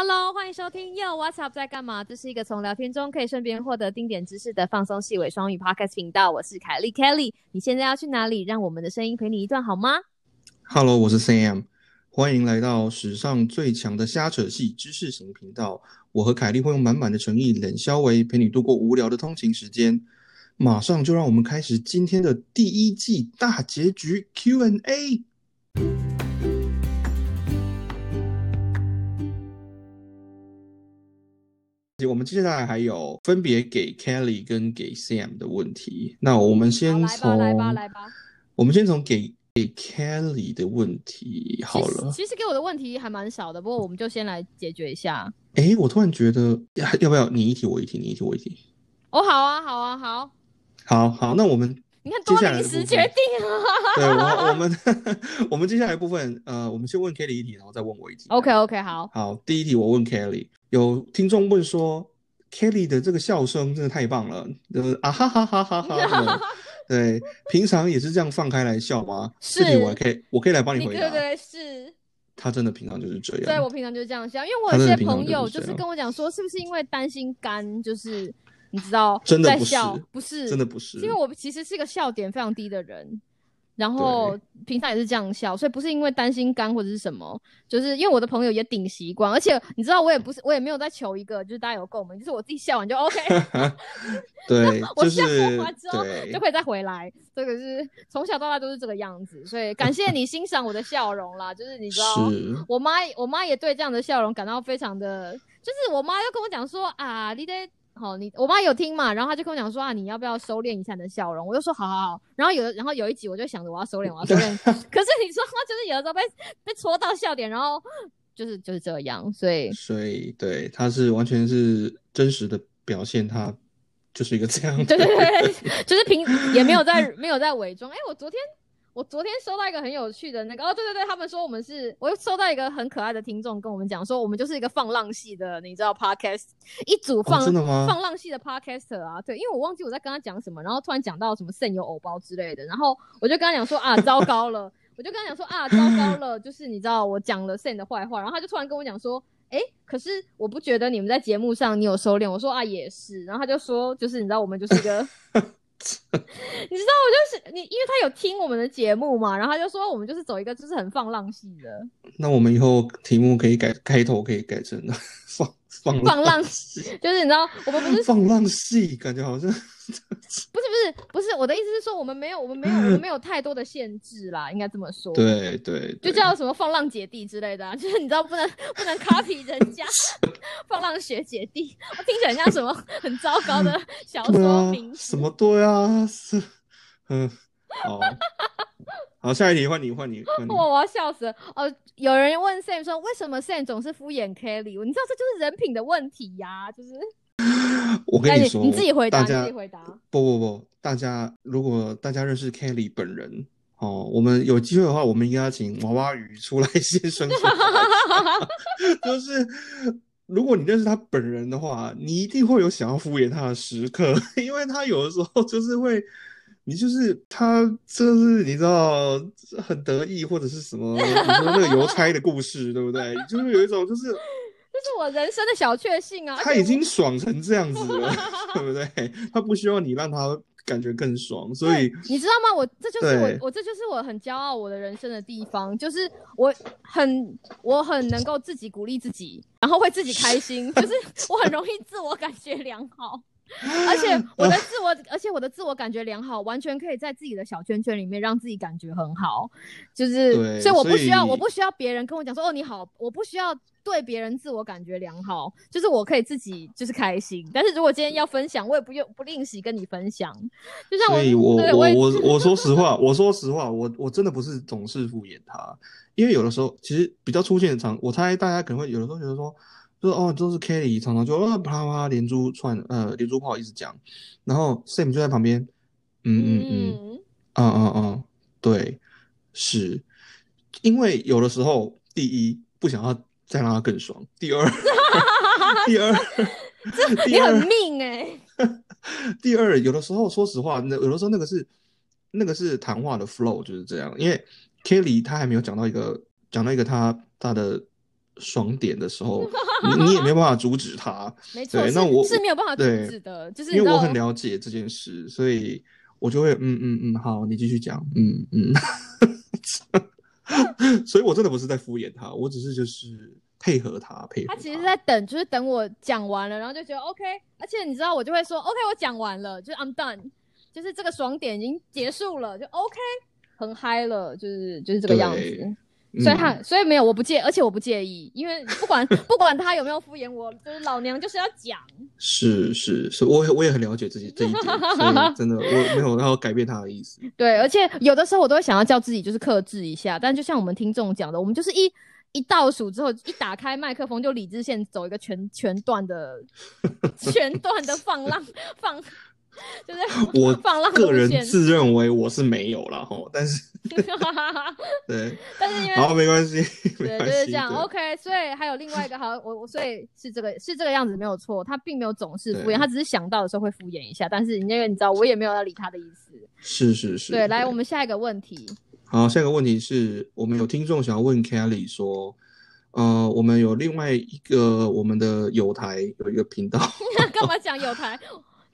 Hello，欢迎收听 Yo What's Up 在干嘛？这是一个从聊天中可以顺便获得丁点知识的放松细微双语 Podcast 频道。我是凯莉 Kelly，你现在要去哪里？让我们的声音陪你一段好吗？Hello，我是 Sam，欢迎来到史上最强的瞎扯戏知识型频道。我和凯莉会用满满的诚意、冷消维陪你度过无聊的通勤时间。马上就让我们开始今天的第一季大结局 Q&A。我们接下来还有分别给 Kelly 跟给 Sam 的问题。那我们先好从来吧，来吧，来吧。我们先从给给 Kelly 的问题好了。其实其实给我的问题还蛮少的，不过我们就先来解决一下。哎，我突然觉得要要不要你一题我一题，你一题我一题？哦，好啊，好啊，好。好好，那我们你看多临时决定啊。对我我们 我们接下来部分，呃，我们先问 Kelly 一题，然后再问我一题。OK OK，好。好，第一题我问 Kelly，有听众问说 Kelly 的这个笑声真的太棒了，就是啊哈哈哈哈哈哈。对，平常也是这样放开来笑吗？是这题我还可以，我可以来帮你回答。对对是。他真的平常就是这样。对我平常就是这样笑，因为我他有些朋友就是跟我讲说，是不是因为担心肝，就是你知道 真的不是在笑，不是真的不是是因为我其实是一个笑点非常低的人，然后平常也是这样笑，所以不是因为担心干或者是什么，就是因为我的朋友也顶习惯，而且你知道我也不是我也没有在求一个就是大家有共鸣，就是我自己笑完就 OK，对，我就笑是完之后就可以再回来，这个是从小到大都是这个样子，所以感谢你欣赏我的笑容啦，就是你知道。我妈，我妈也对这样的笑容感到非常的，就是我妈又跟我讲说啊，你得好，你我妈有听嘛，然后她就跟我讲说啊，你要不要收敛一下你的笑容？我就说好好好。然后有，然后有一集我就想着我要收敛，我要收敛。可是你说就是有的时候被被戳到笑点，然后就是就是这样，所以所以对，他是完全是真实的表现，他就是一个这样的对对。对，就是平也没有在没有在伪装。哎，我昨天我昨天收到一个很有趣的那个哦，对对对，他们说我们是，我又收到一个很可爱的听众跟我们讲说，我们就是一个放浪系的，你知道 podcast 一组放、哦真的吗放浪系的 podcaster 啊，对，因为我忘记我在跟他讲什么，然后突然讲到什么肾有藕包之类的，然后我就跟他讲说啊，糟糕了。我就跟他讲说啊，糟糕了，就是你知道我讲了 Sen 的坏话，然后他就突然跟我讲说，哎，可是我不觉得你们在节目上你有收敛。我说啊，也是，然后他就说，就是你知道我们就是一个，你知道我就是你，因为他有听我们的节目嘛，然后他就说我们就是走一个就是很放浪系的，那我们以后题目可以改，开头可以改成放放放浪系，就是你知道我们不是 放浪系，感觉好像 不是不是不是，我的意思是说我们没有我们没有我们没有太多的限制啦，应该这么说。。对对，就叫什么放浪姐弟之类的、啊，就是你知道不能不能 copy 人家放浪学姐弟，我听起来像什么很糟糕的小说名，字。什么对啊，是嗯，好，好，下一题换你换你换你，我，我要笑死了！哦，有人问 Sam 说，为什么 Sam 总是敷衍 Kelly？你知道这就是人品的问题呀、就是哎我跟你说，你自己回答，大家你自己回答。不不不，大家如果大家认识 Kelly 本人哦，我们有机会的话，我们应该要请娃娃鱼出来 现身说法。就是如果你认识他本人的话，你一定会有想要敷衍他的时刻，因为他有的时候就是会。你就是他，就是你知道很得意或者是什么，你说那个邮差的故事，对不对？就是有一种就是这是我人生的小确幸啊！他已经爽成这样子了，对不对？他不需要你让他感觉更爽，所以你知道吗？我这就是我，我这就是我很骄傲我的人生的地方，就是我很我很能够自己鼓励自己，然后会自己开心，就是我很容易自我感觉良好。而且 我的自我，而且我的自我感觉良好，完全可以在自己的小圈圈里面让自己感觉很好，就是，对所以我不需要，我不需要别人跟我讲说哦你好，我不需要对别人自我感觉良好，就是我可以自己就是开心。但是如果今天要分享，我也不用不吝惜跟你分享，就像所以我对我我我说实话，我说实话，我我真的不是总是敷衍他，因为有的时候其实比较出现的场，我猜大家可能会有的时候觉得说，就是哦都是 Kelly 常常就啊啪啪连珠串呃连珠炮一直讲，然后 Sam 就在旁边，嗯嗯嗯。嗯嗯嗯嗯，对，是因为有的时候，第一不想要再让他更爽，第二，第二，第你很，命哎、第二，有的时候说实话，那有的时候那个是那个是谈话的 flow 就是这样，因为 Kelly 他还没有讲到一个讲到一个他他的爽点的时候，你你也没办法阻止他。没错，那我是没有办法阻止的，就是因为我很了解这件事，所以我就会嗯嗯嗯，好，你继续讲，嗯嗯。所以我真的不是在敷衍他，我只是就是配合他，配合他其实是在等，就是等我讲完了，然后就觉得 OK，而且你知道我就会说 OK，我讲完了，就是 I'm done，就是这个爽点已经结束了，就 OK，很嗨了，就是就是这个样子。对所以他，嗯所以没有，我不介，而且我不介意，因为不管 不管他有没有敷衍我，就是老娘就是要讲。是是是，我我也很了解自己这一点，真的我没有要改变他的意思。对，而且有的时候我都会想要叫自己就是克制一下，但就像我们听众讲的，我们就是一一倒数之后，一打开麦克风就理智线走一个全全段的 全段的放浪放，就是 我放浪个人。自认为我是没有了哈，但是 对，但是因为好没关系，没对，关系，就是这样。OK，所以还有另外一个好，我我所以是这个是这个样子没有错，他并没有总是敷衍，他只是想到的时候会敷衍一下，但是那个你知道我也没有要理他的意思。是是是。对，来我们下一个问题，好，下一个问题是我们有听众想要问 Kelly 说，呃，我们有另外一个我们的有台有一个频道，干嘛讲有台？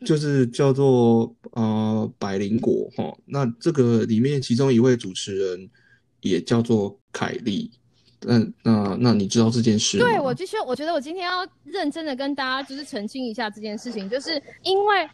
就是叫做呃百灵果哈。那这个里面其中一位主持人也叫做凯莉，那那那你知道这件事？对我就是，我觉得我今天要认真的跟大家就是澄清一下这件事情，就是因为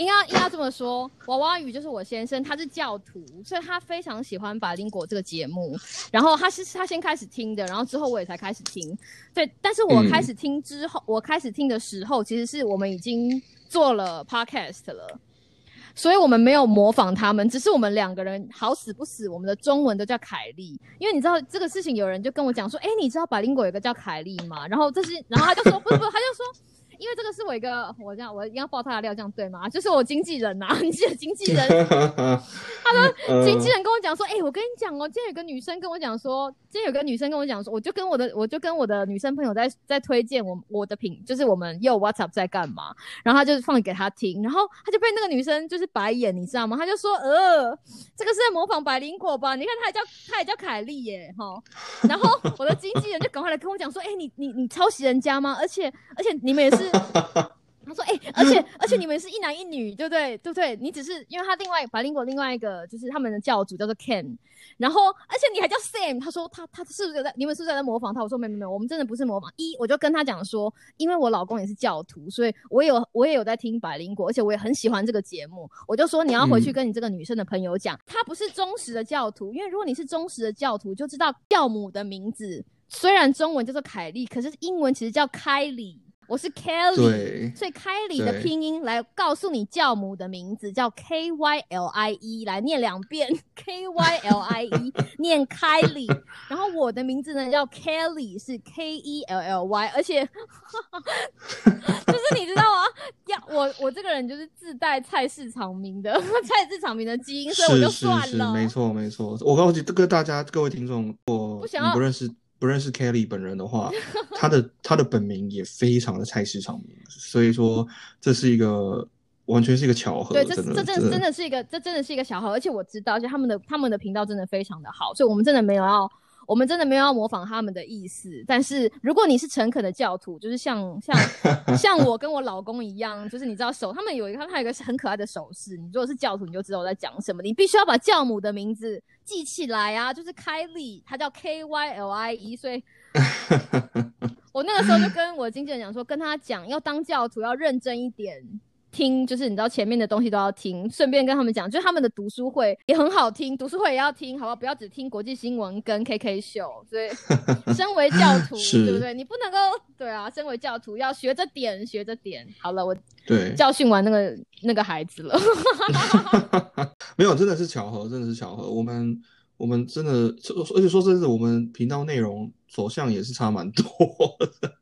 应该应该这么说，娃娃鱼就是我先生，他是教徒，所以他非常喜欢百灵果这个节目。然后他是他先开始听的，然后之后我也才开始听。对，但是我嗯开始听之后，我开始听的时候，其实是我们已经做了 podcast 了。所以我们没有模仿他们，只是我们两个人好死不死，我们的中文都叫凯莉。因为你知道这个事情，有人就跟我讲说，哎、你知道百灵果有个叫凯莉吗？然后这是，然后他就说，不是不是，他就说，因为这个是我一个，我这样我一定要爆他的料，这样对吗？就是我经纪人呐、你记得经纪人 他的经纪人跟我讲说，哎、我跟你讲哦，今天有个女生跟我讲说，今天有个女生跟我讲说，我就跟我的我就跟我的女生朋友在在推荐我我的品，就是我们又 WhatsApp 在干嘛，然后他就放给他听，然后他就被那个女生就是白眼，你知道吗？他就说，呃，这个是在模仿百灵果吧？你看他也叫他也叫凯莉耶，哈。然后我的经纪人就赶快来跟我讲说，哎、你你你抄袭人家吗？而且而且你们也是。他说：“哎、而且而且你们是一男一女，对不对？对不对？你只是因为他另外百灵果另外一个就是他们的教主叫做 Ken，然后而且你还叫 Sam。他说他他是不是有在你们是不是有在模仿他？我说没没没有，我们真的不是模仿。一我就跟他讲说，因为我老公也是教徒，所以我也有我也有在听百灵果，而且我也很喜欢这个节目。我就说你要回去嗯跟你这个女生的朋友讲，她不是忠实的教徒，因为如果你是忠实的教徒，就知道教母的名字虽然中文叫做凯莉，可是英文其实叫凯里。我是 Kelly，对所以 Kelly 的拼音来告诉你教母的名字叫 K Y L I E，来念两遍 K Y L I E，念 Kelly。然后我的名字呢叫 Kelly，是 K E L L Y，而且 就是你知道吗？要我我这个人就是自带菜市场名的菜市场名的基因，所以我是就是算是，了。没错没错。我告诉你，这个大家各位听众，我不想要你不认识不认识 Kelly 本人的话，他的他的本名也非常的菜市场名，所以说这是一个完全是一个巧合，对，这这真的真的是一个，这真的是一个巧合，而且我知道，而且他们的他们的频道真的非常的好，所以我们真的没有要，我们真的没有要模仿他们的意思。但是如果你是诚恳的教徒，就是像 像像我跟我老公一样，就是你知道手，他们有一个他们还有一个很可爱的手势，你如果是教徒，你就知道我在讲什么。你必须要把教母的名字记起来啊，就是开利，他叫 K Y L I E，所以。我那个时候就跟我经纪人讲说，跟他讲要当教徒要认真一点，听就是你知道前面的东西都要听，顺便跟他们讲，就是他们的读书会也很好听，读书会也要听，好不好？不要只听国际新闻跟 KK 秀。所以，身为教徒，是对不对？你不能够对啊，身为教徒要学着点，学着点。好了，我对，教训完那个那个孩子了。没有，真的是巧合，真的是巧合。我们我们真的，而且说真的，我们频道内容走向也是差蛮多的。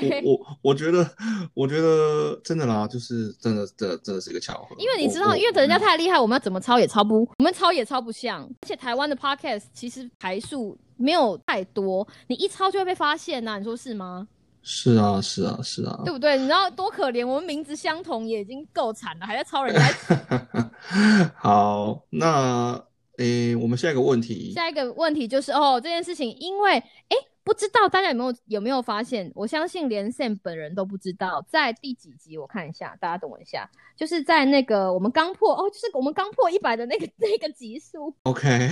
对，我我我觉得，我觉得真的啦，就是真的，真的真的是一个巧合。因为你知道，因为人家嗯太厉害，我们要怎么抄也抄不，我们抄也抄不像。而且台湾的 podcast 其实排数没有太多，你一抄就会被发现呐、你说是吗？是啊，是啊，是啊。对不对？你知道多可怜，我们名字相同也已经够惨了，还在抄人家。好，那诶，我们下一个问题，下一个问题就是哦，这件事情，因为诶，不知道大家有没有有没有发现？我相信连 Sam 本人都不知道，在第几集？我看一下，大家等我一下，就是在那个我们刚破哦，就是我们刚破一百的那个那个集数。OK。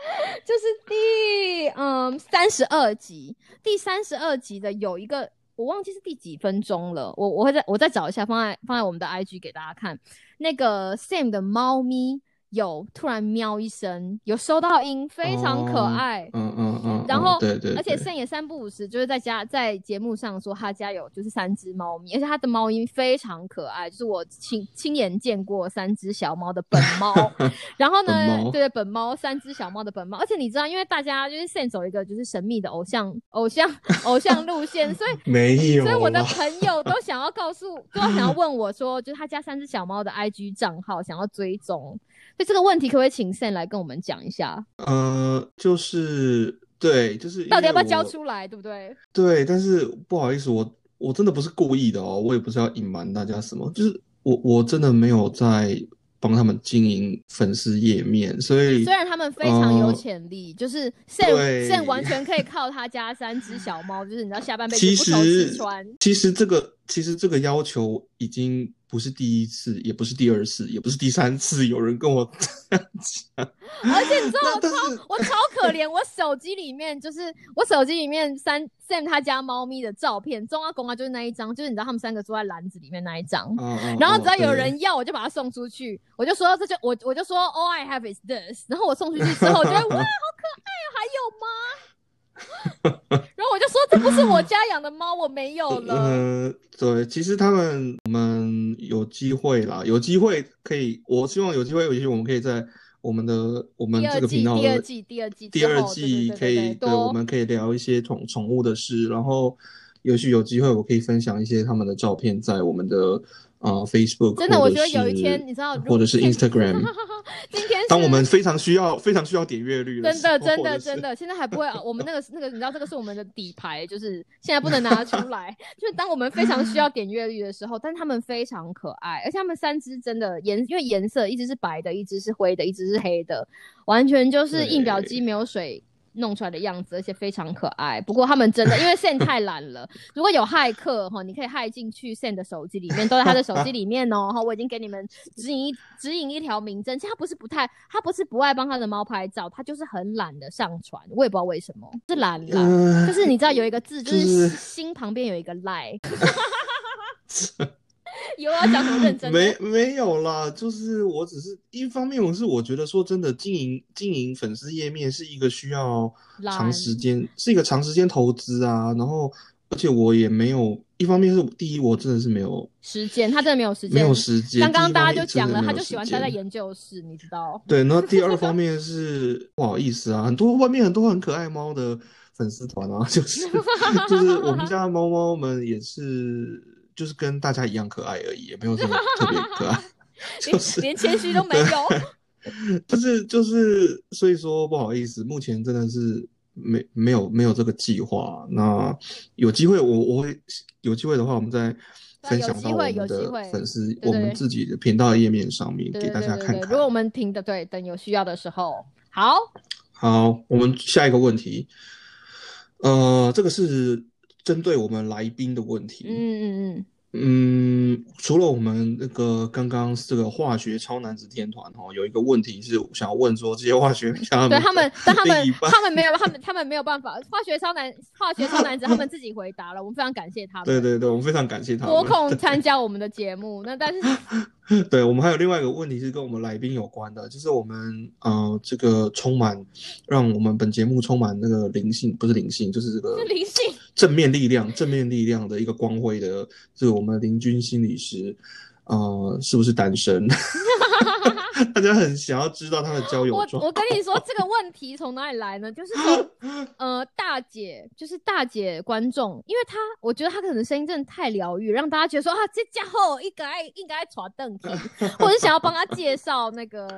就是第嗯三十二集，第三十二集的有一个我忘记是第几分钟了，我我会再我再找一下，放在放在我们的 IG 给大家看，那个 Sam 的猫咪。有突然喵一声，有收到音，非常可爱。嗯嗯嗯。然后，对对。而且盛也三不五时就是在家在节目上说他家有就是三只猫咪，而且他的猫咪非常可爱，就是我亲亲眼见过三只小猫的本猫。然后呢，对本猫三只小猫的本猫，而且你知道，因为大家就是盛走一个就是神秘的偶像偶像偶像路线，所以 没有。所以我的朋友都想要告诉，都想要问我说，就是他家三只小猫的 IG 账号想要追踪。所以这个问题可不可以请 Sam 来跟我们讲一下？呃，就是对，就是到底要不要交出来，对不对？对，但是不好意思，我我真的不是故意的哦，我也不是要隐瞒大家什么，就是我我真的没有在。帮他们经营粉丝页面，所以虽然他们非常有潜力，就是 Sam Sam 完全可以靠他家三只小猫，就是你知道下半辈子不愁吃穿。其实这个其实这个要求已经不是第一次，也不是第二次，也不是第三次有人跟我 这样讲。而且你知道我超我超可怜，我手机里面就是我手机里面三 Sam 他家猫咪的照片，中阿公啊就是那一张，就是你知道他们三个坐在篮子里面那一张。然后只要有人要，我就把它送出去。我就说这就我我就说 All I have is this。然后我送出去之后，我觉得哇好可爱啊，还有吗？然后我就说这不是我家养的猫，我没有了。呃，对，其实他们我们有机会啦，有机会可以，我希望有机会，有机会我们可以在。我们的我们这个频道第二季第二季第二季可以对，我们可以聊一些宠宠物的事，然后也许有机会我可以分享一些他们的照片在我们的。啊，Facebook 真的，我觉得有一天，你知道，或者是 Instagram，今天当我们非常需要、非常需要点阅率，真的，真的，真的，现在还不会啊。我们那个、那个，你知道，这个是我们的底牌，就是现在不能拿出来。就是当我们非常需要点阅率的时候，但他们非常可爱，而且他们三只真的颜，因为颜色一只是白的，一只是灰的，一只是黑的，完全就是印表机没有水。弄出来的样子，而且非常可爱。不过他们真的，因为 Sen 太懒了。如果有骇客哈，你可以骇进去 Sen 的手机里面，都在他的手机里面哦。哈，我已经给你们指引一指引一条明证。其实他不是不太，他不是不爱帮他的猫拍照，他就是很懒得上传。我也不知道为什么，是懒懒。就是你知道有一个字，就是心旁边有一个赖。有啊讲什么认真？没没有啦，就是我只是一方面，我是我觉得说真的，经营经营粉丝页面是一个需要长时间，是一个长时间投资啊。然后，而且我也没有一方面是第一，我真的是没有时间，他真的没有时间，没有时间。刚刚大家就讲了，他就喜欢待在研究室，你知道？对。然后第二方 面是不好意思啊，很多外面很多很可爱猫的粉丝团啊，就是就是我们家猫猫们也是。就是跟大家一样可爱而已，也没有什么特别可爱，就是连谦虚都没有。就是就是，所以说不好意思，目前真的是没没有没有这个计划。那有机会，我我会有机会的话，我们再分享到我们的粉丝，我们自己的频道页面上面给大家看看。如果我们听的对，等有需要的时候，好，好，我们下一个问题，呃，这个是。针对我们来宾的问题，嗯嗯嗯。嗯，除了我们那个刚刚这个化学超男子天团哈，有一个问题是想要问说，这些化学家对他们，但他们他们没有，他们他们没有办法，化学超男化学超男子他们自己回答了，我们非常感谢他们。对对对，我们非常感谢他们拨空参加我们的节目。那但是，对我们还有另外一个问题是跟我们来宾有关的，就是我们呃这个充满让我们本节目充满那个灵性，不是灵性，就是这个灵性正面力量，正面力量的一个光辉的这个。我们林军心理师，呃，是不是单身？大家很想要知道他的交友状我我跟你说，这个问题从哪里来呢？就是说，呃，大姐，就是大姐观众，因为她，我觉得她可能声音真的太疗愈，让大家觉得说啊，这家伙应该应该耍凳子，或者想要帮他介绍那个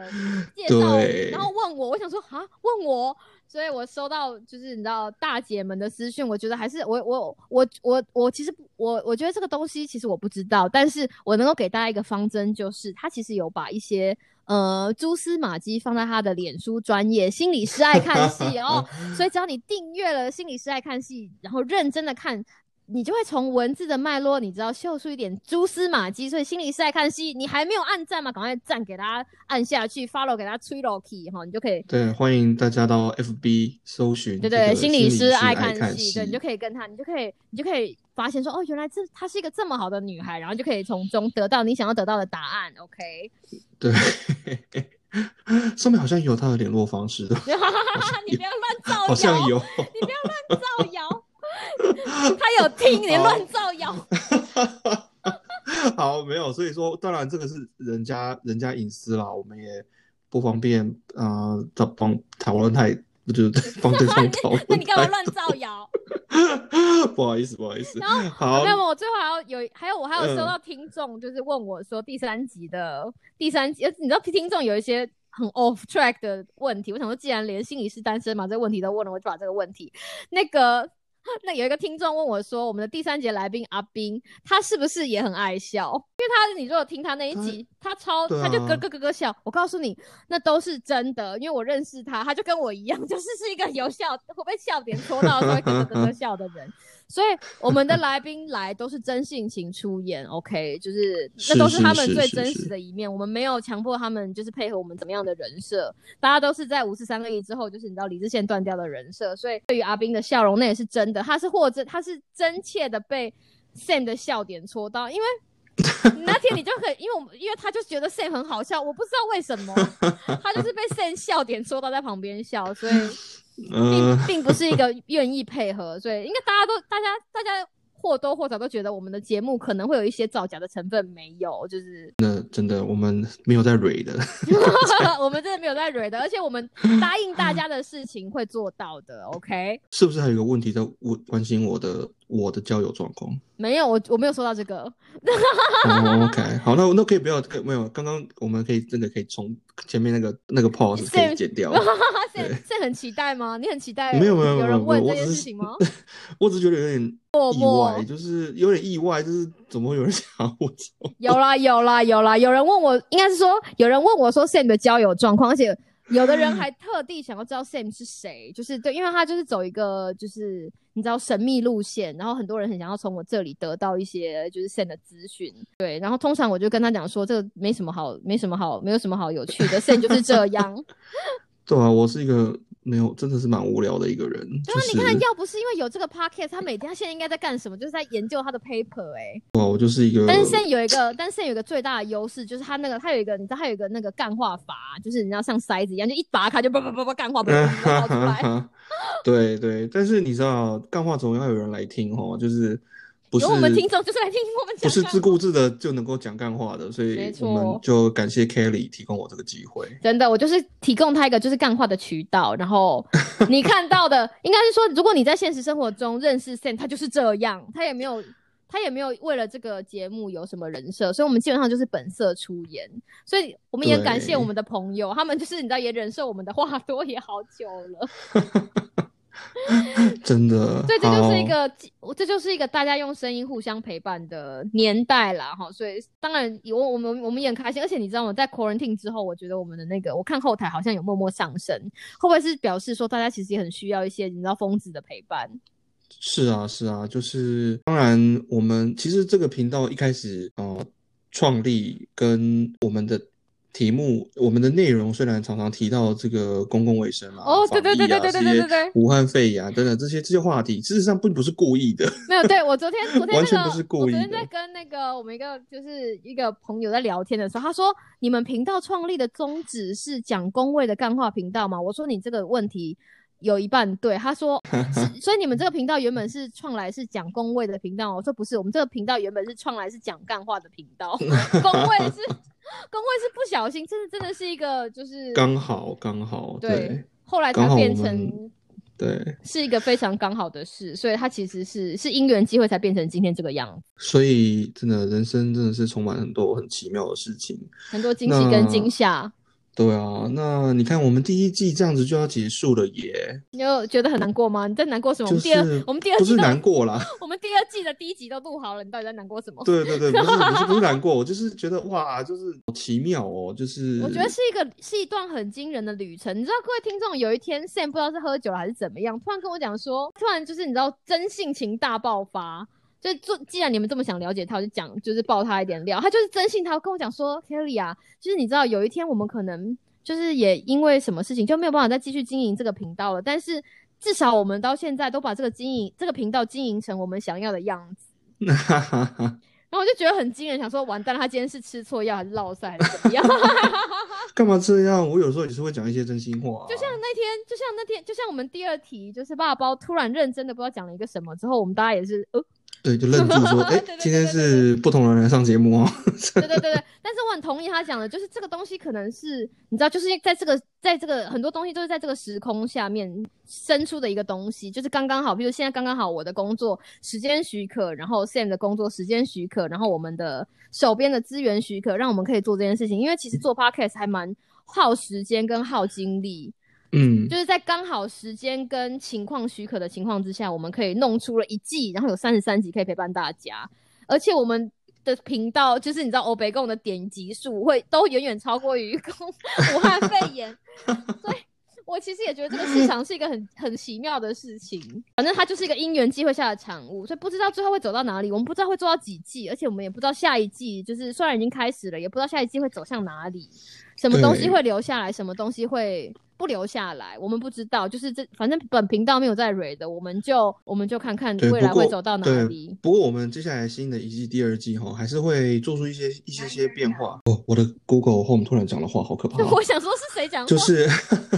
介绍，然后问我，我想说啊，问我。所以我收到就是你知道大姐们的私讯，我觉得还是我我我我我其实我我觉得这个东西其实我不知道，但是我能够给大家一个方针，就是他其实有把一些呃蛛丝马迹放在他的脸书专业心理师爱看戏哦，所以只要你订阅了心理师爱看戏，然后认真的看。你就会从文字的脉络，你知道秀出一点蛛丝马迹。所以心理师爱看戏，你还没有按赞吗？赶快赞给他按下去，follow 给他吹 l o k y 哈，你就可以。对，欢迎大家到 FB 搜寻。对对，心理师爱看戏，对你就可以跟他，你就可以，你就可以发现说，哦，原来这她是一个这么好的女孩，然后就可以从中得到你想要得到的答案。OK。对，上面好像有他的联络方式的。你不要乱造谣。好像有。你不要乱造谣。他有听你乱造谣，好没有，所以说当然这个是人家人家隐私啦，我们也不方便啊，帮讨论太不就是帮对方 讨论？那你干嘛乱造谣？不好意思，不好意思。然后好，没有，我最后还要有，还有我还有收到听众就是问我说第三集的第三集，你知道听众有一些很 off track 的问题，我想说既然连心理是单身嘛，这个问题都问了，我就把这个问题那个。那有一个听众问我说：“我们的第三节来宾阿斌，他是不是也很爱笑？因为他，你如果听他那一集，他超他就咯咯咯咯笑。我告诉你，那都是真的，因为我认识他，他就跟我一样，就是是一个有笑会被笑点戳到会咯咯咯咯笑的人。”所以我们的来宾来都是真性情出演，OK，就是那都是他们最真实的一面。我们没有强迫他们就是配合我们怎么样的人设，大家都是在五十三个亿之后，就是你知道理智线断掉的人设。所以对于阿斌的笑容，那也是真的，他是或者他是真切的被 Sam 的笑点戳到，因为 那天你就很，因为我们因为他就觉得 Sam 很好笑，我不知道为什么，他就是被 Sam 笑点戳到在旁边笑，所以。并并不是一个愿意配合，所以应该大家都大家大家或多或少都觉得我们的节目可能会有一些造假的成分，没有，就是那真的我们没有在蕊的，我们真的没有在蕊的，而且我们答应大家的事情会做到的，OK？是不是还有一个问题在问关心我的我的交友状况？没有，我我没有收到这个。OK，好，那那可以不要，没有，刚刚我们可以真的可以从前面那个那个 pause 可以剪掉。现在很期待吗？你很期待？没有没有有人问这件事情吗？我只是觉得有点意外，就是有点意外，就是怎么会有人想我？有啦有啦有啦，有人问我，应该是说有人问我说 Sam 的交友状况，而且。有的人还特地想要知道 Sam 是谁，就是对，因为他就是走一个就是你知道神秘路线，然后很多人很想要从我这里得到一些就是 Sam 的资讯，对，然后通常我就跟他讲说，这个没什么好，没什么好，没有什么好有趣的，Sam 就是这样。对啊，我是一个。没有，真的是蛮无聊的一个人。对啊，你看，要不是因为有这个 podcast，他每天他现在应该在干什么？就是在研究他的 paper。哎，哇，我就是一个。但是现在有一个，但是现在有一个最大的优势，就是他那个他有一个，你知道他有一个那个干化阀，就是你知道像筛子一样，就一拔开就叭叭叭叭干化叭冒 出来。对对，但是你知道干话总要有人来听哦，就是。有我们听众就是来听我们讲，不是自顾自的就能够讲干话的，所以我们就感谢 Kelly 提供我这个机会。真的，我就是提供他一个就是干话的渠道。然后 你看到的应该是说，如果你在现实生活中认识 Sam，他就是这样，他也没有他也没有为了这个节目有什么人设，所以我们基本上就是本色出演。所以我们也感谢我们的朋友，他们就是你知道也忍受我们的话多也好久了。真的，对，这就是一个，这就是一个大家用声音互相陪伴的年代啦，哈，所以当然我我们，我们也很开心。而且你知道吗，在 quarantine 之后，我觉得我们的那个，我看后台好像有默默上升，会不会是表示说大家其实也很需要一些你知道疯子的陪伴？是啊，是啊，就是当然，我们其实这个频道一开始呃创立跟我们的。题目，我们的内容虽然常常提到这个公共卫生啊、哦，对对对对对对对对，武汉肺炎等等这些这些话题，事实上并不是故意的。没有，对我昨天 昨天完全不是故意。我昨天在跟那个我们一个就是一个朋友在聊天的时候，他说：“你们频道创立的宗旨是讲工位的干话频道吗？”我说：“你这个问题有一半对。”他说：“所以你们这个频道原本是创来是讲工位的频道。”我说：“不是，我们这个频道原本是创来是讲干话的频道，工位是。”工会是不小心，真的真的是一个就是刚好刚好对，后来才变成对，是一个非常刚好的事，所以它其实是是因缘机会才变成今天这个样子。所以真的人生真的是充满很多很奇妙的事情，很多惊喜跟惊吓。对啊，那你看我们第一季这样子就要结束了耶，你有觉得很难过吗？你在难过什么？我就们第二我们第二不是难过啦，我们第二季的第一集都录好了，你到底在难过什么？对对对，不是不是不是难过，我就是觉得哇，就是好奇妙哦，就是我觉得是一个是一段很惊人的旅程。你知道，各位听众，有一天 Sam 不知道是喝酒了还是怎么样，突然跟我讲说，突然就是你知道真性情大爆发。就做，既然你们这么想了解他，我就讲，就是爆他一点料。他就是真信，他跟我讲说，Kelly 啊，就是你知道，有一天我们可能就是也因为什么事情就没有办法再继续经营这个频道了，但是至少我们到现在都把这个经营这个频道经营成我们想要的样子。然后我就觉得很惊人，想说完蛋了，他今天是吃错药还是落塞还是怎么样？干嘛这样？我有时候也是会讲一些真心话啊、就像那天，就像那天，就像我们第二题，就是爸爸包突然认真的不知道讲了一个什么之后，我们大家也是呃，对，就 愣住说，哎、对对对今天是不同的人来上节目哦。对对对对。但是我很同意他讲的，就是这个东西可能是你知道，就是在这个在这个很多东西都是在这个时空下面生出的一个东西，就是刚刚好，比如现在刚刚好我的工作时间许可，然后 Sam 的工作时间许可，然后我们的手边的资源许可，让我们可以做这件事情。因为其实做 Podcast 还蛮耗时间跟耗精力。嗯，就是在刚好时间跟情况许可的情况之下，我们可以弄出了一季，然后有三十三集可以陪伴大家，而且我们的频道就是你知道欧北共的点击数会都远远超过于公武汉肺炎，所以我其实也觉得这个市场是一个很很奇妙的事情。反正它就是一个因缘机会下的产物，所以不知道最后会走到哪里，我们不知道会做到几季，而且我们也不知道下一季就是虽然已经开始了，也不知道下一季会走向哪里，什么东西会留下来，什么东西会。不留下来，我们不知道，就是这，反正本频道没有在蕊的，我们就我们就看看，未来会走到哪里。不过我们接下来新的一季、第二季哈，还是会做出一些一些些变化。哦，我的 Google Home 突然讲的话好可怕、哦。我想说是谁讲话？就是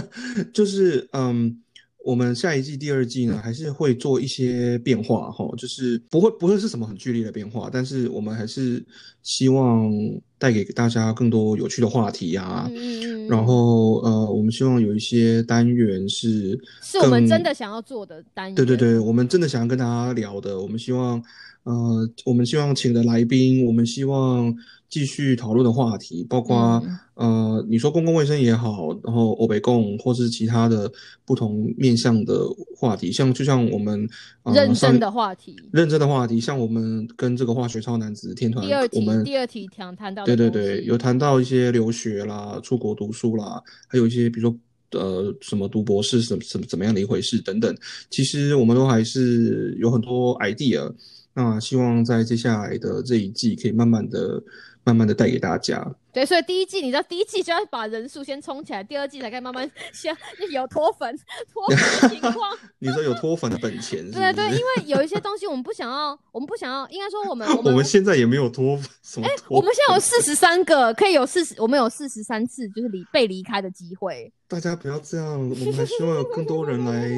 就是嗯，我们下一季、第二季呢，还是会做一些变化哈，就是不会不会是什么很剧烈的变化，但是我们还是希望带给大家更多有趣的话题啊。嗯嗯嗯，然后呃，我们希望有一些单元是是我们真的想要做的单元。对对对，我们真的想要跟大家聊的，我们希望，呃，我们希望请的来宾，我们希望继续讨论的话题，包括、嗯呃，你说公共卫生也好，然后欧北共或是其他的不同面向的话题，像就像我们、呃、认真的话题。认真的话题，像我们跟这个化学超男子天团第二，我题，们第二题谈谈到对对对，有谈到一些留学啦、出国读书啦，还有一些比如说呃什么读博士什么什么怎么样的一回事等等。其实我们都还是有很多 idea，那希望在接下来的这一季可以慢慢的、慢慢的带给大家。对，所以第一季你知道，第一季就要把人数先冲起来，第二季才可以慢慢先有脱粉脱粉的情况。你说有脱粉的本钱是不对对，因为有一些东西我们不想要，我们不想要，应该说我们我我们们现在也没有脱什么脱我们现在有四十三个，可以有四十，我们有四十三次就是离被离开的机会。大家不要这样，我们还希望有更多人来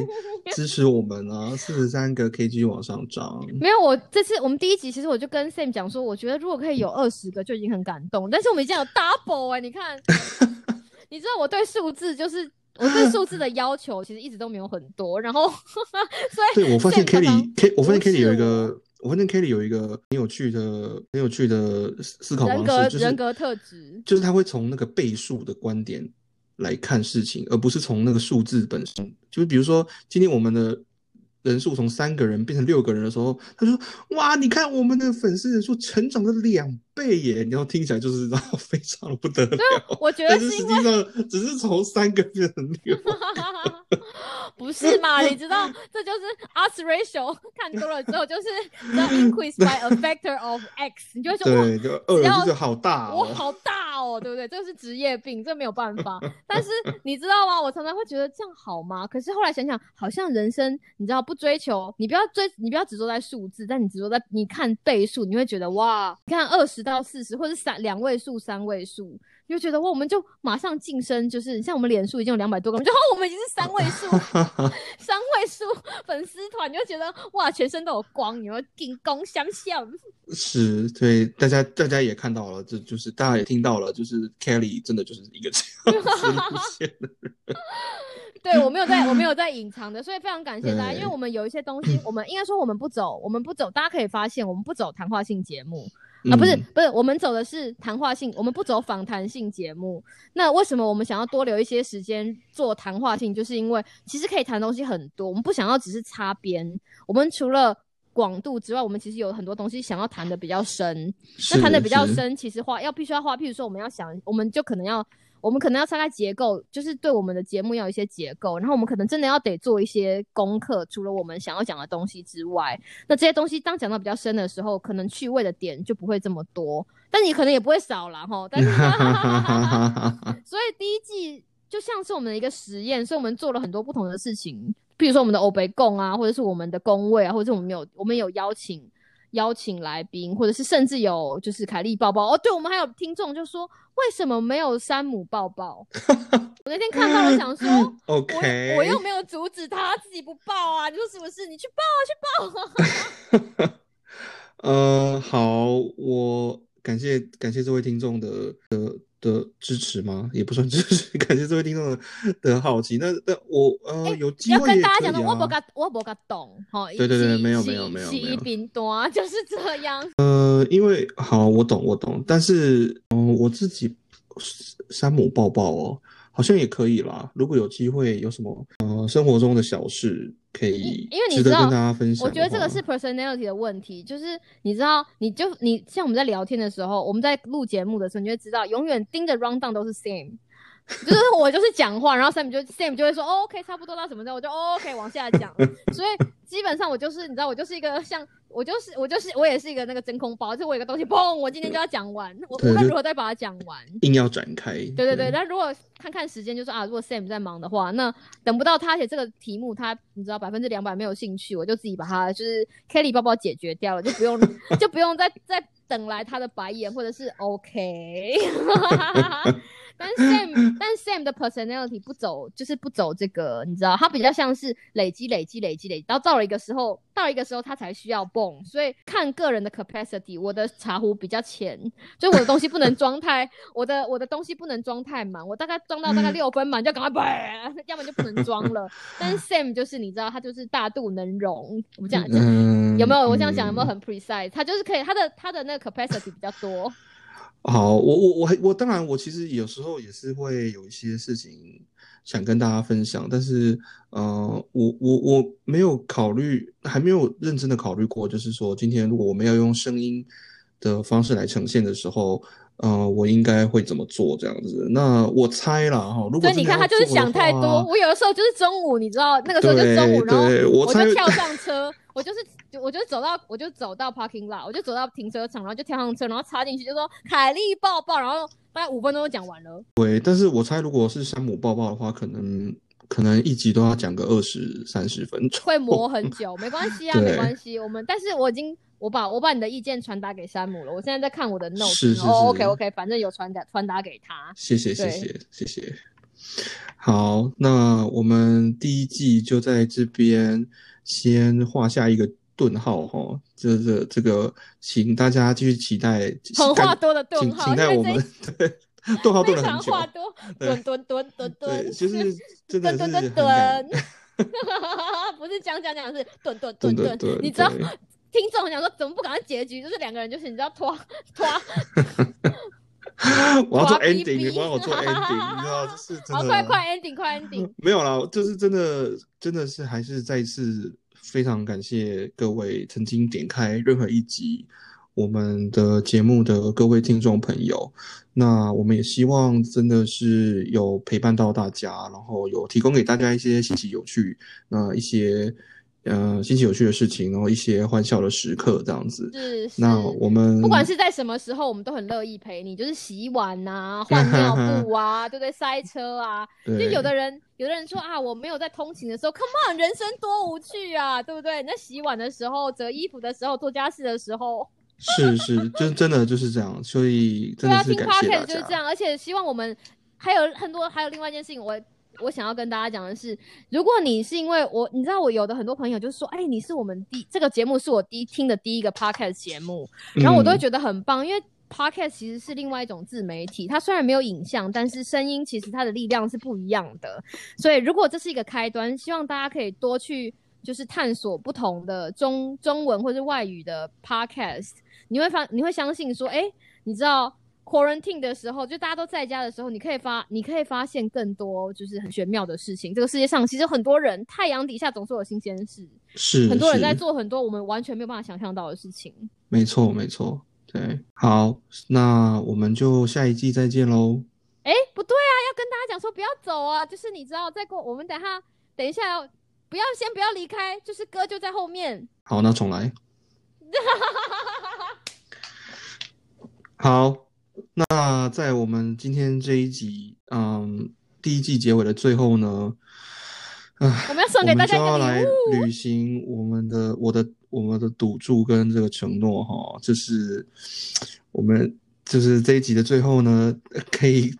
支持我们啊！四十三个可以继续往上涨。没有，我这次我们第一集其实我就跟 Sam 讲说，我觉得如果可以有二十个就已经很感动，但是我们已经有 double 哎、你看，你知道我对数字就是我对数字的要求其实一直都没有很多，然后所以对，我发现 Sam 常常 Kelly K，我发现 Kelly 有一个，我发现 Kelly 有一个很有趣的、很有趣的思思考人格方式，就是人格特质。就是他会从那个倍数的观点来看事情，而不是从那个数字本身。就是比如说，今天我们的人数从三个人变成六个人的时候，他说：“哇，你看我们的粉丝人数成长了两倍耶！”然后听起来就是然后非常不得了。我觉得但是实是因为际上只是从三个变成六。不是嘛？你知道，这就是 odds ratio 看多了之后，就是你知道 increase by a factor of x，你就会说哇，对，就二只要就是好大我哦。好大哦，对不对？这个是职业病，这没有办法。但是你知道吗？我常常会觉得这样好吗？可是后来想想，好像人生，你知道，不追求，你不要追，你不要只坐在数字，但你只坐在你看倍数，你会觉得哇，你看二十到四十，或者三两位数、三位数。你就觉得哇，我们就马上晋升，就是像我们脸书已经有两百多个，我们就 哦，我们已经是三位数，三位数粉丝团，你就觉得哇，全身都有光，有进攻相向？是对大家，大家也看到了，这就是大家也听到了，就是 Kelly 真的就是一个这样子路线的人。对我没有在，我没有在隐藏的，所以非常感谢大家，因为我们有一些东西，我们应该说我们不走，我们不走，大家可以发现我们不走谈话性节目，啊，不是嗯不是，我们走的是谈话性，我们不走访谈性节目。那为什么我们想要多留一些时间做谈话性？就是因为其实可以谈的东西很多，我们不想要只是擦边。我们除了广度之外，我们其实有很多东西想要谈的比较深。那谈的比较深，其实话要必须要花，譬如说我们要想，我们就可能要。我们可能要拆开结构，就是对我们的节目要有一些结构，然后我们可能真的要得做一些功课，除了我们想要讲的东西之外，那这些东西当讲到比较深的时候，可能趣味的点就不会这么多，但你可能也不会少了哈。但是，所以第一季就像是我们的一个实验，所以我们做了很多不同的事情，比如说我们的欧北贡啊，或者是我们的工位啊，或者是我们有我们有邀请邀请来宾，或者是甚至有就是凯莉抱抱哦，对，我们还有听众就说为什么没有山姆抱抱？我那天看到了，想说。我 OK，我又没有阻止他自己不抱啊！你说是不是？你去抱啊，去抱啊！呃，好，我感谢感谢这位听众的的的支持吗？也不算支持，感谢这位听众的的好奇。那那我呃有机要会也可跟大家讲的。我不敢，我不敢懂，哈。对对对洗没有洗没有没有洗没有冰端 就是这样。呃，因为好，我懂我懂，但是嗯、我自己山姆抱抱哦，好像也可以啦。如果有机会，有什么呃生活中的小事可以因为你知道值得跟大家分享我觉得这个是 personality 的问题，就是你知道，你就你像我们在聊天的时候，我们在录节目的时候，你就会知道，永远盯着 round down 都是 same。就是我就是讲话，然后 Sam 就 Sam 就会说、哦、OK 差不多到什么时候，我就、哦、OK 往下讲。所以基本上我就是你知道我就是一个像我就是我就是我也是一个那个真空包，就是我有个东西砰，我今天就要讲完，我无论对就如何再把它讲完。硬要展开。对对对，那如果看看时间，就说啊，如果 Sam 在忙的话，那等不到他，而且这个题目他你知道百分之两百没有兴趣，我就自己把它就是 Kelly 包包解决掉了，就不用 就不用再再等来他的白眼或者是 OK。但 Sam 但 Sam 的 personality 不走，就是不走这个，你知道，他比较像是累积累积累积累积，到到了一个时候，到了一个时候他才需要蹦，所以看个人的 capacity，我的茶壶比较浅，所以我的东西不能装太，我的我的东西不能装太满，我大概装到大概六分满就赶快摆，要么就不能装了。但是 Sam 就是你知道，他就是大肚能容，我们这样讲。嗯，有没有？我这样讲有没有嗯很 precise？他就是可以，他的他的那个 capacity 比较多。好，我我我还我当然我其实有时候也是会有一些事情想跟大家分享，但是呃，我我我没有考虑，还没有认真的考虑过，就是说今天如果我们要用声音的方式来呈现的时候，呃，我应该会怎么做这样子？那我猜啦哈，如果所以你看，他就是想太多。我有的时候就是中午，你知道那个时候就中午，对然后我就跳上车，我就是我就走到我就走到 parking lot，我就走到停车场，然后就跳上车，然后插进去就说凯莉抱抱，然后大概五分钟就讲完了。对，但是我猜如果是山姆抱抱的话，可能可能一集都要讲个二十三十分钟，会磨很久，没关系啊，没关系。我们但是我已经我把我把你的意见传达给山姆了，我现在在看我的 note，是是哦是，OK OK，反正有传达传达给他。谢谢谢谢谢谢。好，那我们第一季就在这边先画下一个顿号哈，这这这个，请大家继续期待。感很话多的顿号请待我们对顿号非顿了很久，常话多，对蹲蹲蹲蹲蹲，对，就是真的蹲蹲是很感蹲蹲，不是讲讲讲是蹲蹲蹲蹲蹲蹲，你知道听众很想说怎么不赶快结局？就是两个人就是你知道拖拖，我要做 ending，哔我要做 ending，你知道，就是真好的快快 ending 快 ending，没有啦，就是真的，真的是还是再次非常感谢各位曾经点开任何一集我们的节目的各位听众朋友。那我们也希望真的是有陪伴到大家，然后有提供给大家一些新奇有趣，那一些呃新奇有趣的事情，然后一些欢笑的时刻这样子。是是。那我们不管是在什么时候，我们都很乐意陪你，就是洗碗呐、换 尿布啊，对不对？塞车啊，就有的人，有的人说啊，我没有在通勤的时候，Come on，人生多无趣啊，对不对？你在洗碗的时候、折衣服的时候、做家事的时候，是是，真真的就是这样，所以真对啊，听的是感谢 podcast 大家。就是这样。而且希望我们还有很多，还有另外一件事情，我我想要跟大家讲的是，如果你是因为我，你知道我有的很多朋友就说，哎、你是我们第这个节目是我第一听的第一个 podcast 节目，然后我都会嗯。觉得很棒，因为 podcast 其实是另外一种自媒体，它虽然没有影像，但是声音其实它的力量是不一样的。所以如果这是一个开端，希望大家可以多去就是探索不同的中中文或是外语的 podcast，你会发你会相信说，哎、你知道 quarantine 的时候，就大家都在家的时候，你可以发你可以发现更多就是很玄妙的事情。这个世界上其实很多人太阳底下总是有新鲜事，是很多人在做很多我们完全没有办法想象到的事情。没错没错，对，好，那我们就下一季再见喽。哎、不对啊，要跟大家讲说不要走啊，就是你知道，再过我们等下等一下要不要先不要离开，就是歌就在后面。好，那重来。好，那在我们今天这一集，嗯，第一季结尾的最后呢，啊，我们要送给大家一个就要来礼物。履行我们的我的我们的赌注跟这个承诺哈，就是我们就是这一集的最后呢，可以，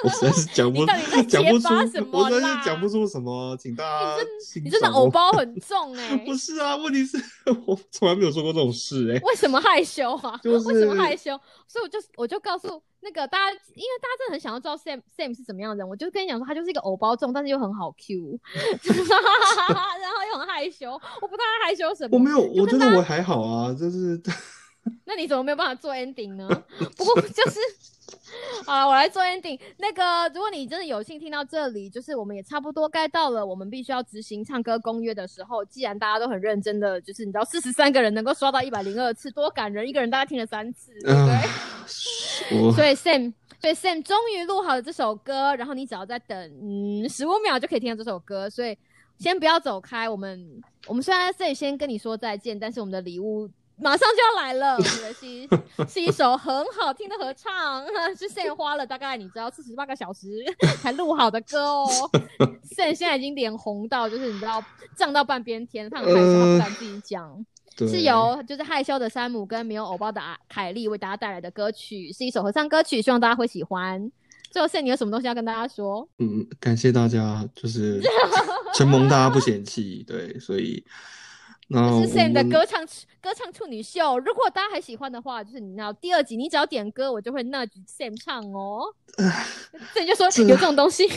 我实在是讲不讲不出什么，我实在是讲不出什么，请大家欣你真的偶包很重哎、不是啊，问题是 我从来没有做过这种事哎、为什么害羞啊？就为什么害羞？所以我就我就告诉那个大家，因为大家真的很想要知道 Sam Sam 是什么样的人，我就跟你讲说，他就是一个偶包重，但是又很好 Q，然后又很害羞，我不知道他害羞什么。我没有，我觉得我还好啊，就是那你怎么没有办法做 ending 呢？不过就是，好了，我来做 ending。那个，如果你真的有幸听到这里，就是我们也差不多该到了我们必须要执行唱歌公约的时候。既然大家都很认真的，就是你知道，四十三个人能够刷到一百零二次，多感人！一个人大概听了三次，对 所以 Sam，所以 Sam 终于录好了这首歌，然后你只要再等嗯十五秒就可以听到这首歌，所以先不要走开。我们我们虽然在这里先跟你说再见，但是我们的礼物马上就要来了。我们的是一是一首很好听的合唱，是 Sam 花了大概你知道四十八个小时 才录好的歌哦。Sam 现在已经脸红到就是你知道涨到半边天，他很害羞，他不敢自己讲。是由就是害羞的山姆跟没有偶包的啊凯莉为大家带来的歌曲，是一首合唱歌曲，希望大家会喜欢。最后，Sam，你有什么东西要跟大家说？嗯，感谢大家，就是 承蒙大家不嫌弃，对，所以那这是 Sam 的歌唱歌唱处女秀。如果大家还喜欢的话，就是你知道第二集，你只要点歌，我就会 nudge Sam 唱哦。这就说有这种东西，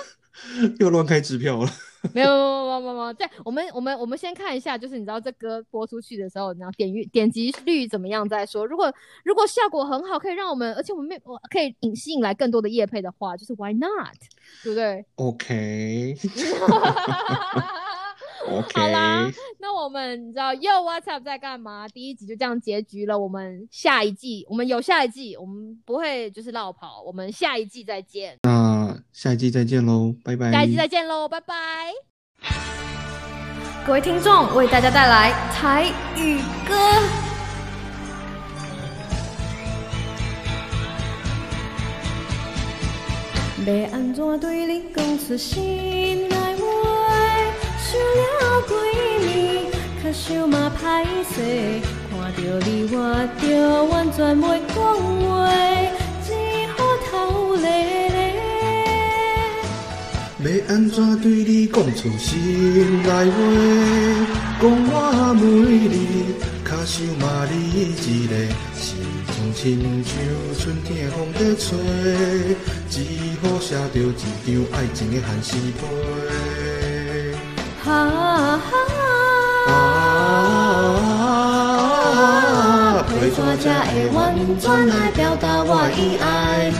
又乱开支票了。没有没有没有没有没有。在我们我们我们先看一下，就是你知道这歌播出去的时候，然后点阅点击率怎么样再说。如果如果效果很好，可以让我们，而且我们没我可以引吸引来更多的业配的话，就是 Why not？对不对？OK 好啦那我们你知道 Yo What's Up 在干嘛？第一集就这样结局了。我们下一季，我们有下一季，我们不会就是绕跑，我们下一季再见，那下一季再见喽，拜拜。下一季再见喽，拜拜。各位听众，为大家带来台语歌。要安怎对你讲出心内了几年，较想嘛歹势。看着你，我就完全袂讲话，只好头咧咧。要安怎对你讲出心内话？讲我每日，脚想嘛你一个，心情亲像春天的风在吹，只好写着一张爱情的限时批。哈哈，啊，陪怎才会完全来表达我的爱？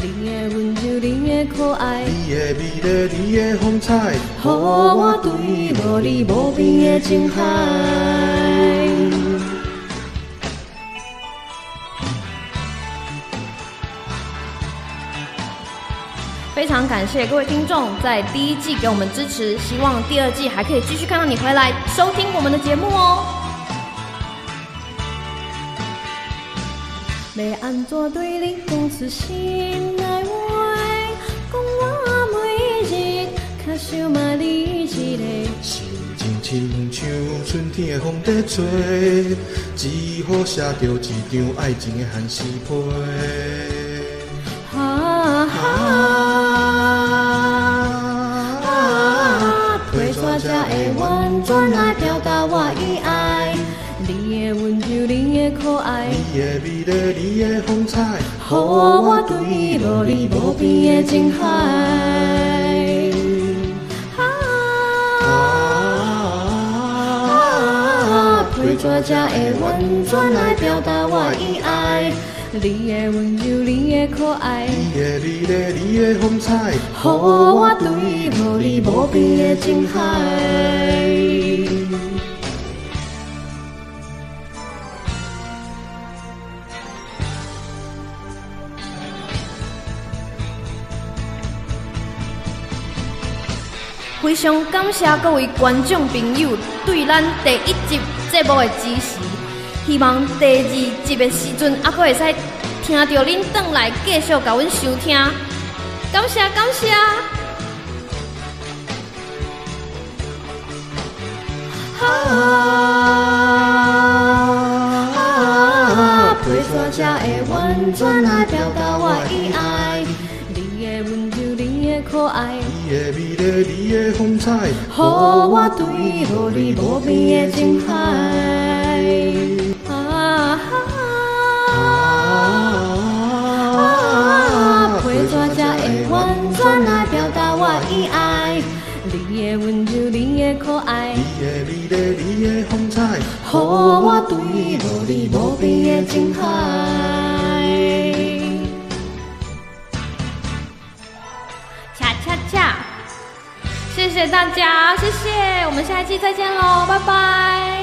你的温柔，你的可爱，你的美丽，你的风采，予我对无你无边的情海。常感谢各位听众在第一季给我们支持，希望第二季还可以继续看到你回来收听我们的节目哦。要安怎对你讲出心内话？讲我每日较想嘛你一个。心情亲像春天的风在吹，只好写着一张爱情的限时批。才会婉转来表达我的爱，你的温柔，你的可爱，你的美丽，你的风采，予我坠无你无边的情海。啊啊啊啊啊！才会婉转来表达我意爱。你的温柔，你的可爱，你的你的你的风采，予我对乎你无边的情海。非常感谢各位观众朋友对咱第一集节目的支持，希望第二集的时阵，还佫会使听到恁转来继续甲阮收听，感谢感谢。啊，陪纸才会婉转来表达我的爱，你的温柔，你的可爱。你的美丽，你的风采，予我对你无边的情海。才会婉转来表达我的爱，你的温柔，你的可爱，你的美丽，你的风采，予我对乎你无边的情海。恰恰恰，谢谢大家，谢谢，我们下一期再见喽，拜拜。